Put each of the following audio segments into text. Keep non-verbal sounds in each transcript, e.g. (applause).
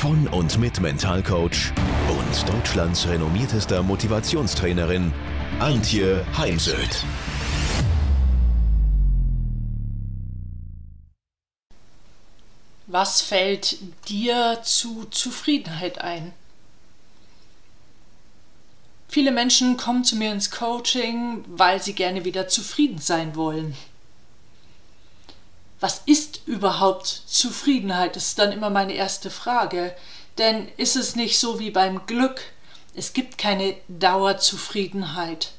von und mit Mentalcoach und Deutschlands renommiertester Motivationstrainerin Antje Heimsöth. Was fällt dir zu Zufriedenheit ein? Viele Menschen kommen zu mir ins Coaching, weil sie gerne wieder zufrieden sein wollen. Was ist überhaupt Zufriedenheit? Das ist dann immer meine erste Frage. Denn ist es nicht so wie beim Glück? Es gibt keine Dauerzufriedenheit.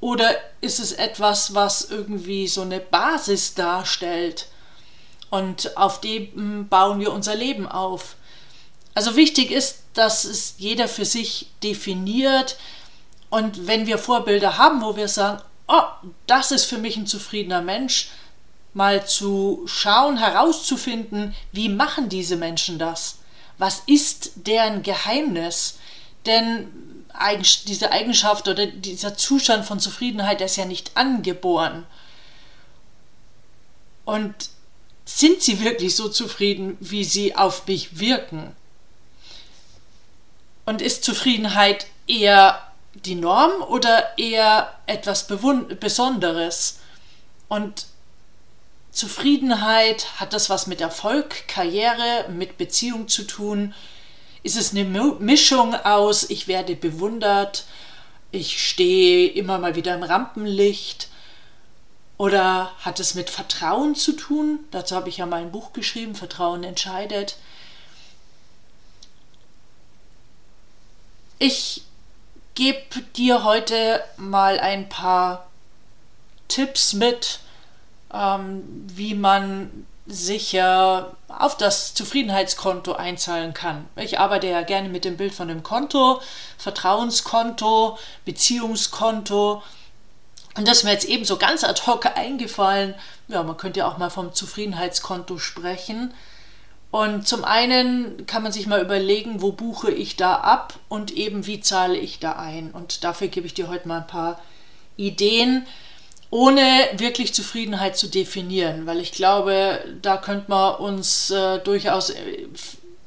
Oder ist es etwas, was irgendwie so eine Basis darstellt? Und auf dem bauen wir unser Leben auf. Also wichtig ist, dass es jeder für sich definiert. Und wenn wir Vorbilder haben, wo wir sagen, oh, das ist für mich ein zufriedener Mensch, mal zu schauen, herauszufinden, wie machen diese Menschen das? Was ist deren Geheimnis? Denn diese Eigenschaft oder dieser Zustand von Zufriedenheit ist ja nicht angeboren. Und sind sie wirklich so zufrieden, wie sie auf mich wirken? Und ist Zufriedenheit eher die Norm oder eher etwas Besonderes? Und Zufriedenheit, hat das was mit Erfolg, Karriere, mit Beziehung zu tun? Ist es eine Mischung aus, ich werde bewundert, ich stehe immer mal wieder im Rampenlicht? Oder hat es mit Vertrauen zu tun? Dazu habe ich ja mal ein Buch geschrieben, Vertrauen entscheidet. Ich gebe dir heute mal ein paar Tipps mit, ähm, wie man sicher auf das Zufriedenheitskonto einzahlen kann. Ich arbeite ja gerne mit dem Bild von dem Konto, Vertrauenskonto, Beziehungskonto. Und das ist mir jetzt eben so ganz ad hoc eingefallen. Ja, man könnte ja auch mal vom Zufriedenheitskonto sprechen. Und zum einen kann man sich mal überlegen, wo buche ich da ab und eben wie zahle ich da ein. Und dafür gebe ich dir heute mal ein paar Ideen, ohne wirklich Zufriedenheit zu definieren, weil ich glaube, da könnte man uns äh, durchaus äh,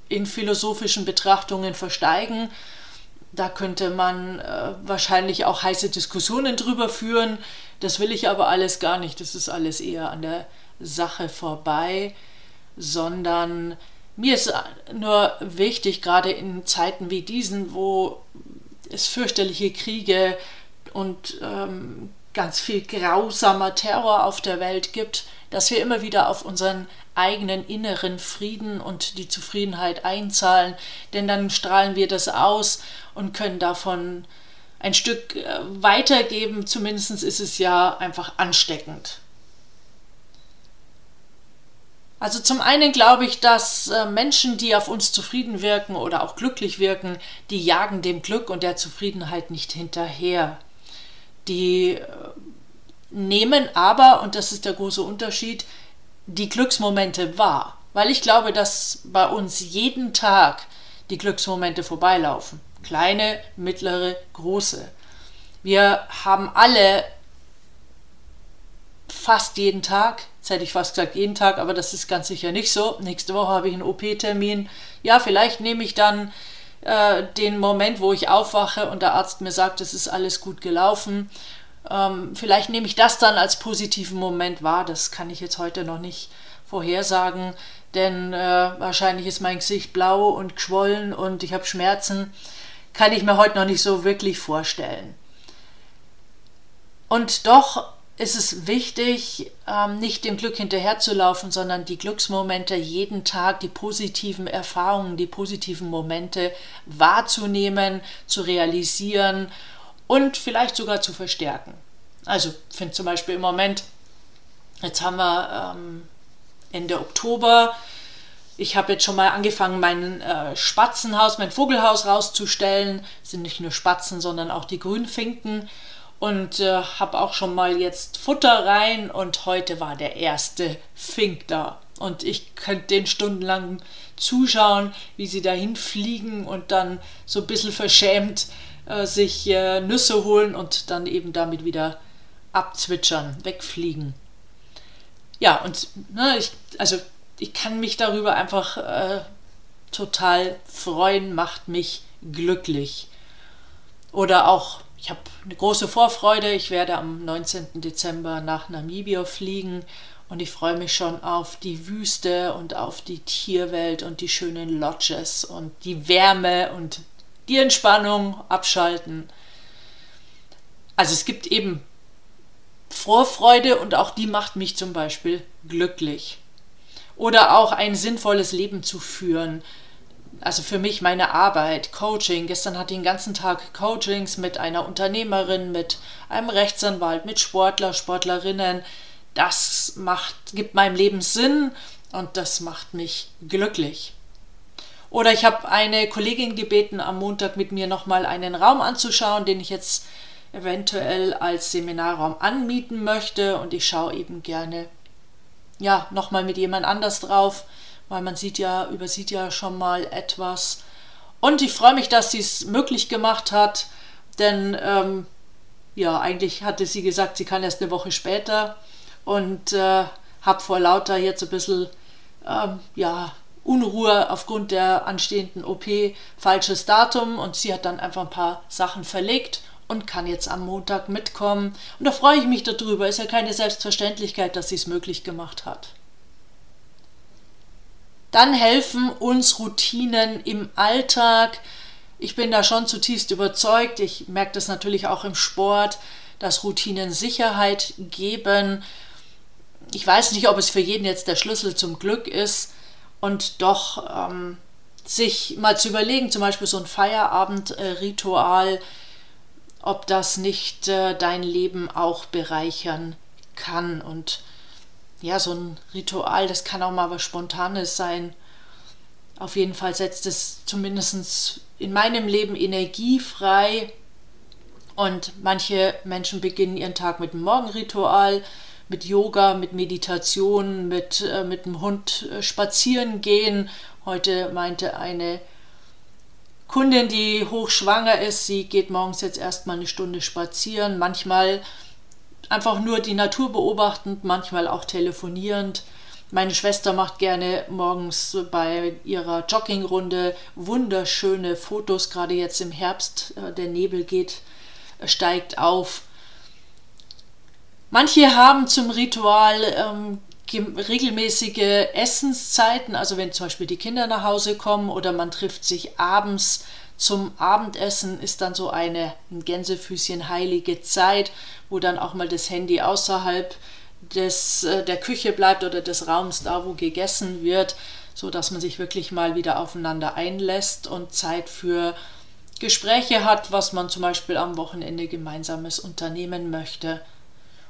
in philosophischen Betrachtungen versteigen. Da könnte man äh, wahrscheinlich auch heiße Diskussionen drüber führen. Das will ich aber alles gar nicht. Das ist alles eher an der Sache vorbei, sondern mir ist nur wichtig, gerade in Zeiten wie diesen, wo es fürchterliche Kriege und ähm, ganz viel grausamer Terror auf der Welt gibt, dass wir immer wieder auf unseren eigenen inneren Frieden und die Zufriedenheit einzahlen, denn dann strahlen wir das aus und können davon ein Stück äh, weitergeben, zumindest ist es ja einfach ansteckend. Also zum einen glaube ich, dass äh, Menschen, die auf uns zufrieden wirken oder auch glücklich wirken, die jagen dem Glück und der Zufriedenheit nicht hinterher. Die äh, nehmen aber, und das ist der große Unterschied, die Glücksmomente wahr. Weil ich glaube, dass bei uns jeden Tag die Glücksmomente vorbeilaufen. Kleine, mittlere, große. Wir haben alle fast jeden Tag, jetzt hätte ich fast gesagt jeden Tag, aber das ist ganz sicher nicht so. Nächste Woche habe ich einen OP-Termin. Ja, vielleicht nehme ich dann äh, den Moment, wo ich aufwache und der Arzt mir sagt, es ist alles gut gelaufen. Ähm, vielleicht nehme ich das dann als positiven Moment wahr. Das kann ich jetzt heute noch nicht vorhersagen, denn äh, wahrscheinlich ist mein Gesicht blau und geschwollen und ich habe Schmerzen. Kann ich mir heute noch nicht so wirklich vorstellen. Und doch ist es wichtig, ähm, nicht dem Glück hinterherzulaufen, sondern die Glücksmomente jeden Tag, die positiven Erfahrungen, die positiven Momente wahrzunehmen, zu realisieren und vielleicht sogar zu verstärken. Also ich finde zum Beispiel im Moment, jetzt haben wir ähm, Ende Oktober, ich habe jetzt schon mal angefangen, mein äh, Spatzenhaus, mein Vogelhaus rauszustellen. Das sind nicht nur Spatzen, sondern auch die Grünfinken. Und äh, habe auch schon mal jetzt Futter rein und heute war der erste Fink da. Und ich könnte den stundenlang zuschauen, wie sie dahin fliegen und dann so ein bisschen verschämt äh, sich äh, Nüsse holen und dann eben damit wieder abzwitschern, wegfliegen. Ja, und ne, ich, also ich kann mich darüber einfach äh, total freuen, macht mich glücklich. Oder auch, ich habe eine große Vorfreude, ich werde am 19. Dezember nach Namibia fliegen und ich freue mich schon auf die Wüste und auf die Tierwelt und die schönen Lodges und die Wärme und die Entspannung abschalten. Also es gibt eben Vorfreude und auch die macht mich zum Beispiel glücklich. Oder auch ein sinnvolles Leben zu führen. Also für mich meine Arbeit, Coaching. Gestern hatte ich den ganzen Tag Coachings mit einer Unternehmerin, mit einem Rechtsanwalt, mit Sportler, Sportlerinnen. Das macht, gibt meinem Leben Sinn und das macht mich glücklich. Oder ich habe eine Kollegin gebeten, am Montag mit mir nochmal einen Raum anzuschauen, den ich jetzt eventuell als Seminarraum anmieten möchte und ich schaue eben gerne ja nochmal mit jemand anders drauf, weil man sieht ja, übersieht ja schon mal etwas. Und ich freue mich, dass sie es möglich gemacht hat, denn ähm, ja, eigentlich hatte sie gesagt, sie kann erst eine Woche später und äh, habe vor lauter jetzt ein bisschen ähm, ja, Unruhe aufgrund der anstehenden OP falsches Datum und sie hat dann einfach ein paar Sachen verlegt und kann jetzt am Montag mitkommen. Und da freue ich mich darüber. Ist ja keine Selbstverständlichkeit, dass sie es möglich gemacht hat. Dann helfen uns Routinen im Alltag. Ich bin da schon zutiefst überzeugt. Ich merke das natürlich auch im Sport, dass Routinen Sicherheit geben. Ich weiß nicht, ob es für jeden jetzt der Schlüssel zum Glück ist und doch ähm, sich mal zu überlegen, zum Beispiel so ein Feierabendritual, ob das nicht äh, dein Leben auch bereichern kann. Und ja, so ein Ritual, das kann auch mal was Spontanes sein. Auf jeden Fall setzt es zumindest in meinem Leben Energie frei. Und manche Menschen beginnen ihren Tag mit einem Morgenritual, mit Yoga, mit Meditation, mit, äh, mit dem Hund äh, spazieren gehen. Heute meinte eine Kundin, die hochschwanger ist, sie geht morgens jetzt erstmal eine Stunde spazieren, manchmal einfach nur die Natur beobachtend, manchmal auch telefonierend. Meine Schwester macht gerne morgens bei ihrer Joggingrunde wunderschöne Fotos, gerade jetzt im Herbst, äh, der Nebel geht, äh, steigt auf. Manche haben zum Ritual ähm, regelmäßige Essenszeiten, also wenn zum Beispiel die Kinder nach Hause kommen oder man trifft sich abends zum Abendessen, ist dann so eine ein Gänsefüßchen heilige Zeit, wo dann auch mal das Handy außerhalb des, äh, der Küche bleibt oder des Raums da, wo gegessen wird, so dass man sich wirklich mal wieder aufeinander einlässt und Zeit für Gespräche hat, was man zum Beispiel am Wochenende gemeinsames unternehmen möchte.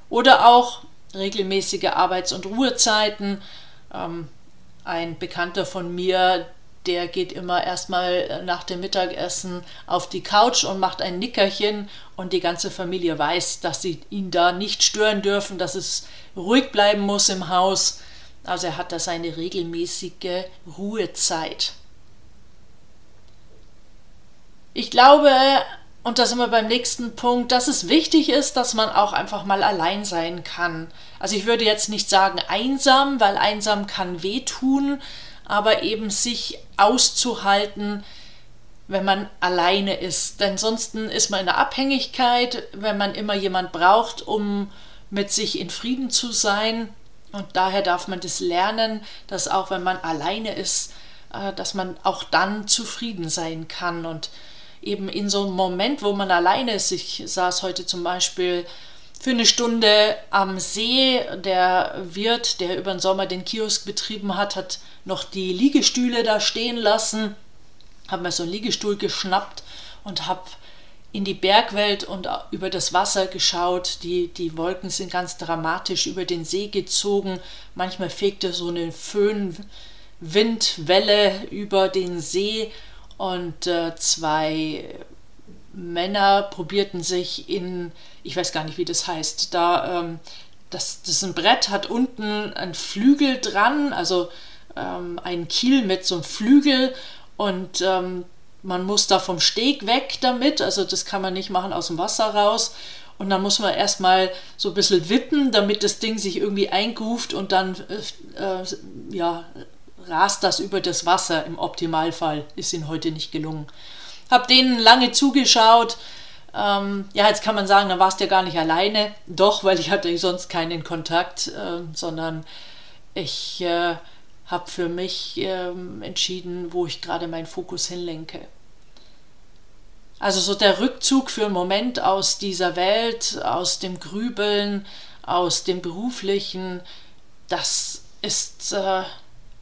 Oder auch regelmäßige Arbeits- und Ruhezeiten. Ähm, ein Bekannter von mir, der geht immer erstmal nach dem Mittagessen auf die Couch und macht ein Nickerchen und die ganze Familie weiß, dass sie ihn da nicht stören dürfen, dass es ruhig bleiben muss im Haus. Also er hat da seine regelmäßige Ruhezeit. Ich glaube, und da sind wir beim nächsten Punkt, dass es wichtig ist, dass man auch einfach mal allein sein kann. Also ich würde jetzt nicht sagen einsam, weil einsam kann wehtun, aber eben sich auszuhalten, wenn man alleine ist. Denn sonst ist man in der Abhängigkeit, wenn man immer jemand braucht, um mit sich in Frieden zu sein. Und daher darf man das lernen, dass auch wenn man alleine ist, äh, dass man auch dann zufrieden sein kann und eben in so einem Moment, wo man alleine ist. Ich saß heute zum Beispiel für eine Stunde am See. Der Wirt, der über den Sommer den Kiosk betrieben hat, hat noch die Liegestühle da stehen lassen. Habe mir so einen Liegestuhl geschnappt und habe in die Bergwelt und über das Wasser geschaut. Die, die Wolken sind ganz dramatisch über den See gezogen. Manchmal fegte so eine Föhn Windwelle über den See und äh, zwei Männer probierten sich in, ich weiß gar nicht, wie das heißt, da, ähm, das, das ist ein Brett, hat unten ein Flügel dran, also ähm, ein Kiel mit so einem Flügel und ähm, man muss da vom Steg weg damit, also das kann man nicht machen aus dem Wasser raus. Und dann muss man erstmal so ein bisschen wippen, damit das Ding sich irgendwie eingruft und dann äh, äh, ja, rast das über das Wasser. Im Optimalfall ist ihnen heute nicht gelungen. Hab denen lange zugeschaut. Ähm, ja, jetzt kann man sagen, dann warst du ja gar nicht alleine. Doch, weil ich hatte sonst keinen Kontakt, äh, sondern ich äh, habe für mich äh, entschieden, wo ich gerade meinen Fokus hinlenke. Also so der Rückzug für einen Moment aus dieser Welt, aus dem Grübeln, aus dem beruflichen, das ist äh,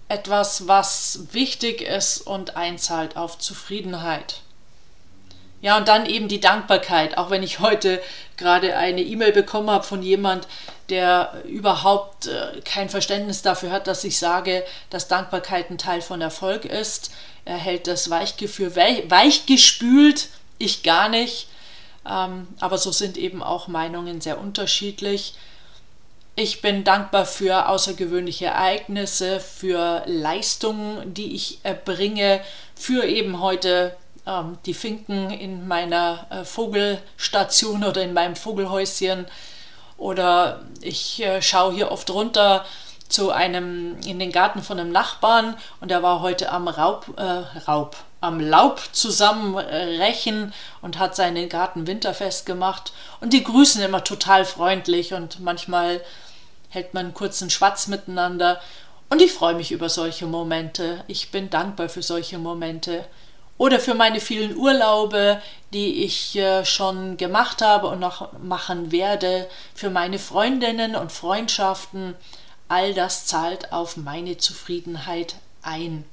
etwas, was wichtig ist und einzahlt auf Zufriedenheit. Ja, und dann eben die Dankbarkeit, auch wenn ich heute gerade eine E-Mail bekommen habe von jemand, der überhaupt äh, kein Verständnis dafür hat, dass ich sage, dass Dankbarkeit ein Teil von Erfolg ist. Er hält das Weichgefühl weich, weichgespült ich gar nicht. Ähm, aber so sind eben auch Meinungen sehr unterschiedlich. Ich bin dankbar für außergewöhnliche Ereignisse, für Leistungen, die ich erbringe, für eben heute ähm, die Finken in meiner äh, Vogelstation oder in meinem Vogelhäuschen. Oder ich äh, schaue hier oft runter zu einem in den Garten von einem Nachbarn und der war heute am Raub, äh, Raub, am Laub zusammenrechen und hat seinen Garten winterfest gemacht. Und die grüßen immer total freundlich und manchmal hält man einen kurzen Schwatz miteinander. Und ich freue mich über solche Momente. Ich bin dankbar für solche Momente. Oder für meine vielen Urlaube, die ich äh, schon gemacht habe und noch machen werde. Für meine Freundinnen und Freundschaften all das zahlt auf meine Zufriedenheit ein.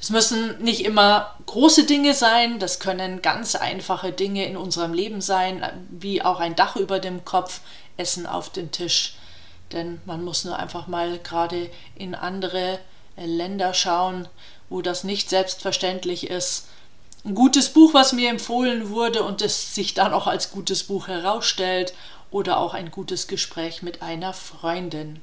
Es müssen nicht immer große Dinge sein, das können ganz einfache Dinge in unserem Leben sein, wie auch ein Dach über dem Kopf, Essen auf den Tisch. Denn man muss nur einfach mal gerade in andere Länder schauen, wo das nicht selbstverständlich ist. Ein gutes Buch, was mir empfohlen wurde und es sich dann auch als gutes Buch herausstellt oder auch ein gutes Gespräch mit einer Freundin.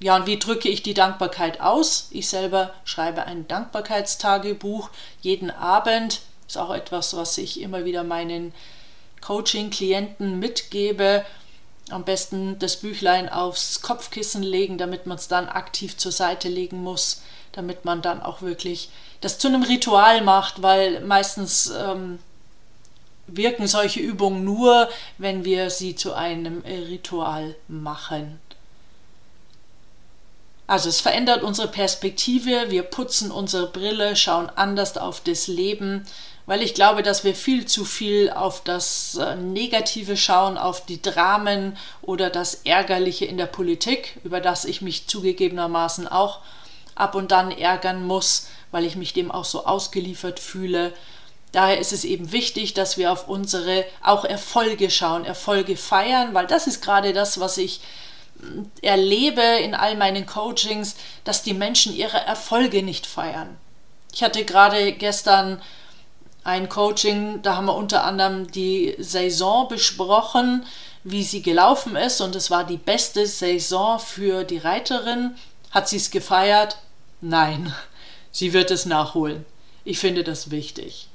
Ja, und wie drücke ich die Dankbarkeit aus? Ich selber schreibe ein Dankbarkeitstagebuch jeden Abend. Ist auch etwas, was ich immer wieder meinen Coaching-Klienten mitgebe. Am besten das Büchlein aufs Kopfkissen legen, damit man es dann aktiv zur Seite legen muss, damit man dann auch wirklich das zu einem Ritual macht, weil meistens ähm, wirken solche Übungen nur, wenn wir sie zu einem Ritual machen. Also es verändert unsere Perspektive, wir putzen unsere Brille, schauen anders auf das Leben, weil ich glaube, dass wir viel zu viel auf das äh, Negative schauen, auf die Dramen oder das Ärgerliche in der Politik, über das ich mich zugegebenermaßen auch ab und dann ärgern muss, weil ich mich dem auch so ausgeliefert fühle. Daher ist es eben wichtig, dass wir auf unsere auch Erfolge schauen, Erfolge feiern, weil das ist gerade das, was ich mm, erlebe in all meinen Coachings, dass die Menschen ihre Erfolge nicht feiern. Ich hatte gerade gestern ein Coaching, da haben wir unter anderem die Saison besprochen, wie sie gelaufen ist und es war die beste Saison für die Reiterin. Hat sie es gefeiert? Nein, (laughs) sie wird es nachholen. Ich finde das wichtig.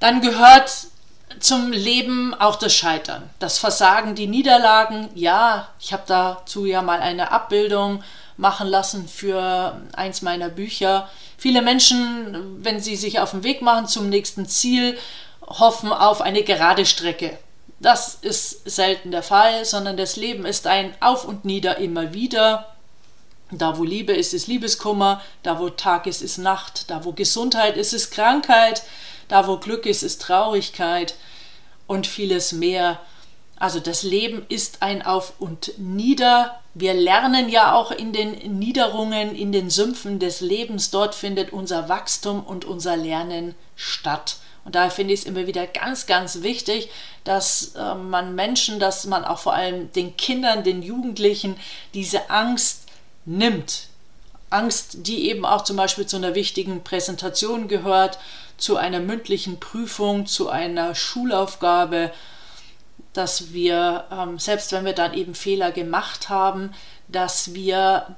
Dann gehört zum Leben auch das Scheitern, das Versagen, die Niederlagen. Ja, ich habe dazu ja mal eine Abbildung machen lassen für eins meiner Bücher. Viele Menschen, wenn sie sich auf den Weg machen zum nächsten Ziel, hoffen auf eine gerade Strecke. Das ist selten der Fall, sondern das Leben ist ein Auf und Nieder immer wieder. Da wo Liebe ist, ist Liebeskummer, da wo Tag ist, ist Nacht, da wo Gesundheit ist, ist Krankheit, da wo Glück ist, ist Traurigkeit und vieles mehr. Also das Leben ist ein Auf und Nieder. Wir lernen ja auch in den Niederungen, in den Sümpfen des Lebens. Dort findet unser Wachstum und unser Lernen statt. Und daher finde ich es immer wieder ganz, ganz wichtig, dass äh, man Menschen, dass man auch vor allem den Kindern, den Jugendlichen diese Angst nimmt. Angst, die eben auch zum Beispiel zu einer wichtigen Präsentation gehört, zu einer mündlichen Prüfung, zu einer Schulaufgabe, dass wir, ähm, selbst wenn wir dann eben Fehler gemacht haben, dass wir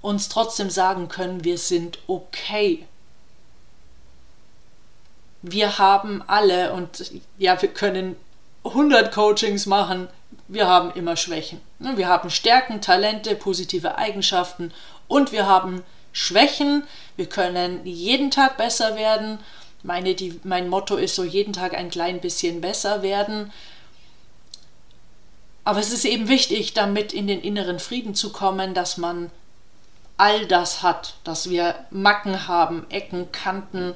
uns trotzdem sagen können, wir sind okay. Wir haben alle, und ja, wir können 100 Coachings machen, wir haben immer Schwächen. Wir haben Stärken, Talente, positive Eigenschaften und wir haben Schwächen. Wir können jeden Tag besser werden. Meine, die, mein Motto ist so, jeden Tag ein klein bisschen besser werden. Aber es ist eben wichtig, damit in den inneren Frieden zu kommen, dass man all das hat, dass wir Macken haben, Ecken, Kanten.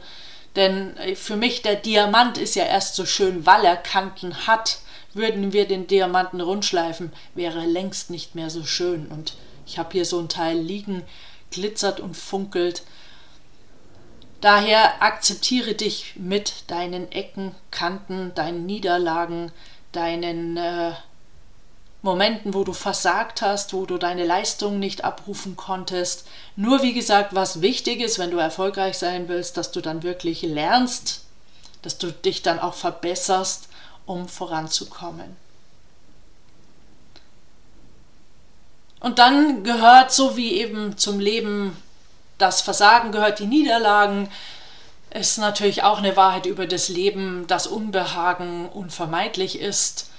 Denn äh, für mich der Diamant ist ja erst so schön, weil er Kanten hat. Würden wir den Diamanten rundschleifen, wäre er längst nicht mehr so schön. Und ich habe hier so ein Teil liegen, glitzert und funkelt. Daher akzeptiere dich mit deinen Ecken, Kanten, deinen Niederlagen, deinen äh, Momenten, wo du versagt hast, wo du deine Leistung nicht abrufen konntest. Nur wie gesagt, was wichtig ist, wenn du erfolgreich sein willst, dass du dann wirklich lernst, dass du dich dann auch verbesserst, um voranzukommen. Und dann gehört, so wie eben zum Leben das Versagen gehört, die Niederlagen, ist natürlich auch eine Wahrheit über das Leben, dass Unbehagen unvermeidlich ist.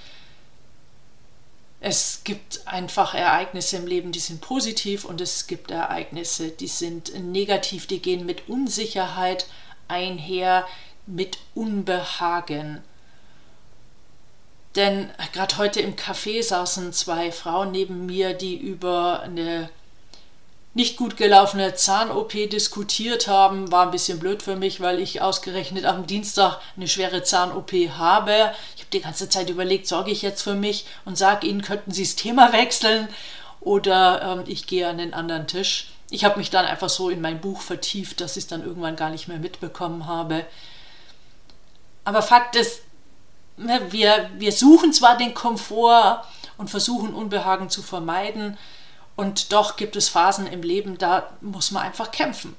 Es gibt einfach Ereignisse im Leben, die sind positiv und es gibt Ereignisse, die sind negativ, die gehen mit Unsicherheit einher, mit Unbehagen. Denn gerade heute im Café saßen zwei Frauen neben mir, die über eine nicht gut gelaufene Zahn-OP diskutiert haben. War ein bisschen blöd für mich, weil ich ausgerechnet am Dienstag eine schwere Zahn-OP habe. Die ganze Zeit überlegt, sorge ich jetzt für mich und sage ihnen, könnten sie das Thema wechseln oder ähm, ich gehe an den anderen Tisch. Ich habe mich dann einfach so in mein Buch vertieft, dass ich es dann irgendwann gar nicht mehr mitbekommen habe. Aber Fakt ist, Ne, wir, wir suchen zwar den Komfort und versuchen Unbehagen zu vermeiden, und doch gibt es Phasen im Leben, da muss man einfach kämpfen.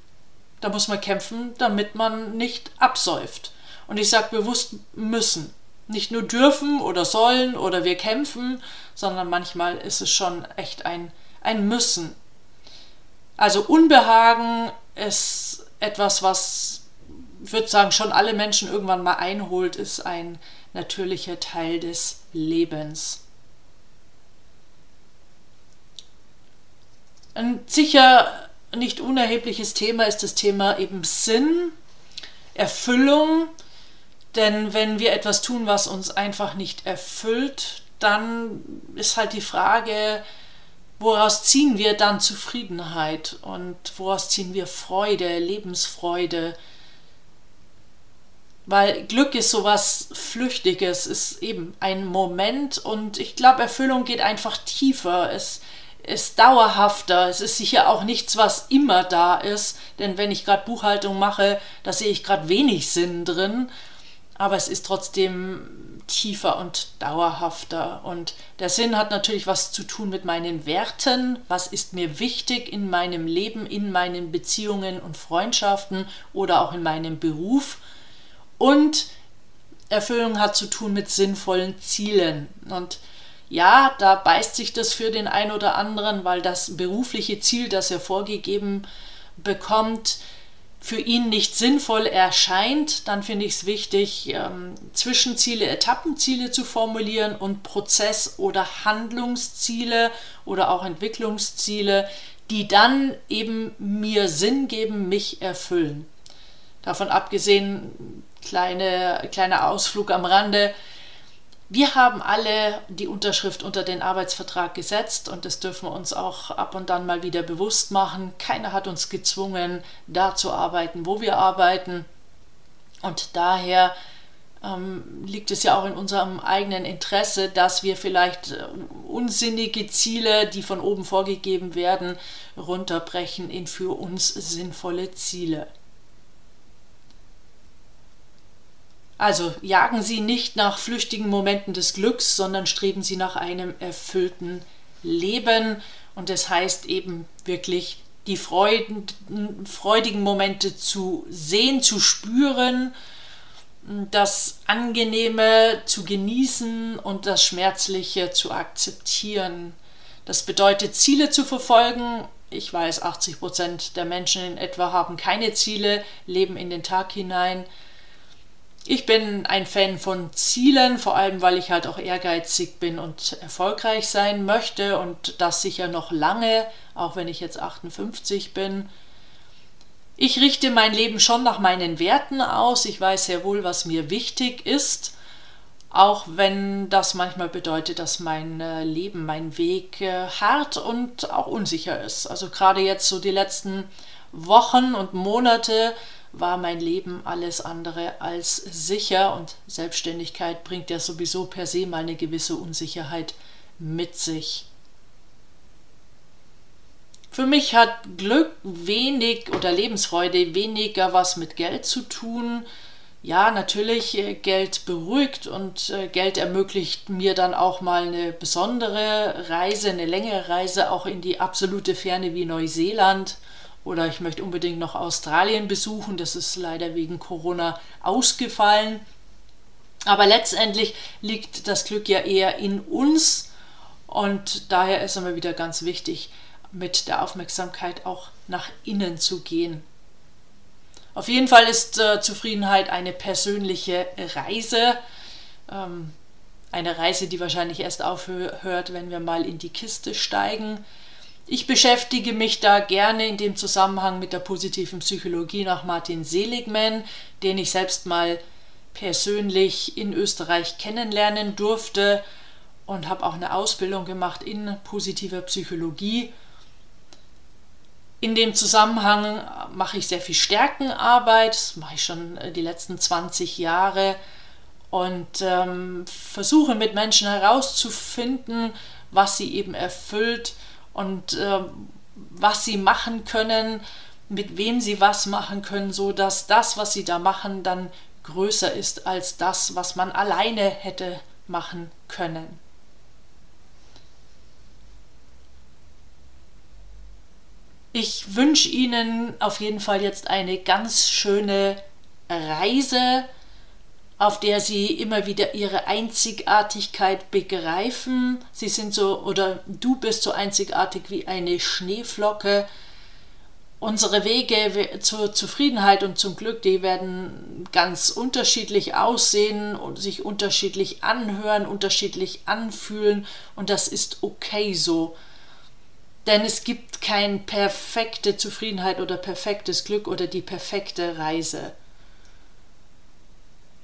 Da muss man kämpfen, damit man nicht absäuft. Und ich sage bewusst müssen. Nicht nur dürfen oder sollen oder wir kämpfen, sondern manchmal ist es schon echt ein, ein Müssen. Also Unbehagen ist etwas, was, ich würde sagen, schon alle Menschen irgendwann mal einholt, ist ein natürlicher Teil des Lebens. Ein sicher nicht unerhebliches Thema ist das Thema eben Sinn, Erfüllung. Denn wenn wir etwas tun, was uns einfach nicht erfüllt, dann ist halt die Frage, woraus ziehen wir dann Zufriedenheit und woraus ziehen wir Freude, Lebensfreude, weil Glück ist sowas Flüchtiges, ist eben ein Moment und ich glaube, Erfüllung geht einfach tiefer. Es ist dauerhafter. Es ist sicher auch nichts, was immer da ist, denn wenn ich gerade Buchhaltung mache, da sehe ich gerade wenig Sinn drin, aber es ist trotzdem tiefer und dauerhafter. Und der Sinn hat natürlich was zu tun mit meinen Werten, was ist mir wichtig in meinem Leben, in meinen Beziehungen und Freundschaften oder auch in meinem Beruf. Und Erfüllung hat zu tun mit sinnvollen Zielen. Und ja, da beißt sich das für den einen oder anderen, weil das berufliche Ziel, das er vorgegeben bekommt, für ihn nicht sinnvoll erscheint, dann finde ich es wichtig, ähm, Zwischenziele, Etappenziele zu formulieren und Prozess- oder Handlungsziele oder auch Entwicklungsziele, die dann eben mir Sinn geben, mich erfüllen. Davon abgesehen kleine, kleiner Ausflug am Rande. Wir haben alle die Unterschrift unter den Arbeitsvertrag gesetzt und das dürfen wir uns auch ab und dann mal wieder bewusst machen. Keiner hat uns gezwungen, da zu arbeiten, wo wir arbeiten. Und daher ähm, liegt es ja auch in unserem eigenen Interesse, dass wir vielleicht äh, unsinnige Ziele, die von oben vorgegeben werden, runterbrechen in für uns sinnvolle Ziele. Also jagen Sie nicht nach flüchtigen Momenten des Glücks, sondern streben Sie nach einem erfüllten Leben. Und das heißt eben wirklich die Freuden, freudigen Momente zu sehen, zu spüren, das Angenehme zu genießen und das Schmerzliche zu akzeptieren. Das bedeutet, Ziele zu verfolgen. Ich weiß, 80 Prozent der Menschen in etwa haben keine Ziele, leben in den Tag hinein. Ich bin ein Fan von Zielen, vor allem weil ich halt auch ehrgeizig bin und erfolgreich sein möchte und das sicher noch lange, auch wenn ich jetzt 58 bin. Ich richte mein Leben schon nach meinen Werten aus. Ich weiß sehr wohl, was mir wichtig ist, auch wenn das manchmal bedeutet, dass mein äh, Leben, mein Weg äh, hart und auch unsicher ist. Also gerade jetzt so die letzten Wochen und Monate war mein Leben alles andere als sicher und Selbstständigkeit bringt ja sowieso per se mal eine gewisse Unsicherheit mit sich. Für mich hat Glück wenig oder Lebensfreude weniger was mit Geld zu tun. Ja, natürlich, äh, Geld beruhigt und äh, Geld ermöglicht mir dann auch mal eine besondere Reise, eine längere Reise auch in die absolute Ferne wie Neuseeland oder ich möchte unbedingt noch Australien besuchen. Das ist leider wegen Corona ausgefallen. Aber letztendlich liegt das Glück ja eher in uns und daher ist immer wieder ganz wichtig, mit der Aufmerksamkeit auch nach innen zu gehen. Auf jeden Fall ist äh, Zufriedenheit eine persönliche Reise. Ähm, eine Reise, die wahrscheinlich erst aufhört, wenn wir mal in die Kiste steigen. Ich beschäftige mich da gerne in dem Zusammenhang mit der positiven Psychologie nach Martin Seligman, den ich selbst mal persönlich in Österreich kennenlernen durfte und habe auch eine Ausbildung gemacht in positiver Psychologie. In dem Zusammenhang mache ich sehr viel Stärkenarbeit, das mache ich schon äh, die letzten 20 Jahre und ähm, versuche mit Menschen herauszufinden, was sie eben erfüllt, und äh, was sie machen können, mit wem sie was machen können, so dass das, was sie da machen, dann größer ist als das, was man alleine hätte machen können. Ich wünsche Ihnen auf jeden Fall jetzt eine ganz schöne Reise auf der sie immer wieder ihre Einzigartigkeit begreifen. Sie sind so, oder du bist so einzigartig wie eine Schneeflocke. Unsere Wege zur Zufriedenheit und zum Glück, die werden ganz unterschiedlich aussehen und sich unterschiedlich anhören, unterschiedlich anfühlen und das ist okay so. Denn es gibt keine perfekte Zufriedenheit oder perfektes Glück oder die perfekte Reise.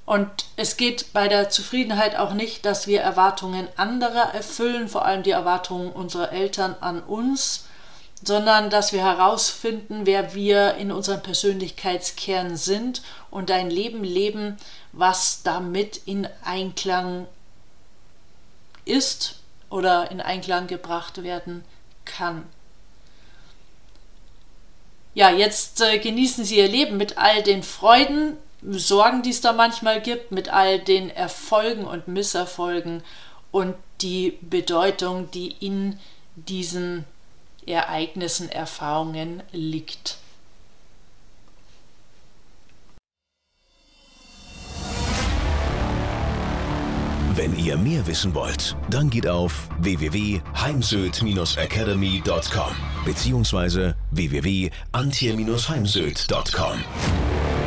Und es geht bei der Zufriedenheit auch nicht, dass wir Erwartungen anderer erfüllen, vor allem die Erwartungen unserer Eltern an uns, sondern dass wir herausfinden, wer wir in unserem Persönlichkeitskern sind und ein Leben leben, was damit in Einklang ist oder in Einklang gebracht werden kann. Ja, jetzt äh, genießen Sie Ihr Leben mit all den Freuden, Sorgen, die es da manchmal gibt, mit all den Erfolgen und Misserfolgen und die Bedeutung, die in diesen Ereignissen, Erfahrungen liegt. Wenn ihr mehr wissen wollt, dann geht auf www.heimsöd-academy.com bzw. www.antje-heimsöd.com.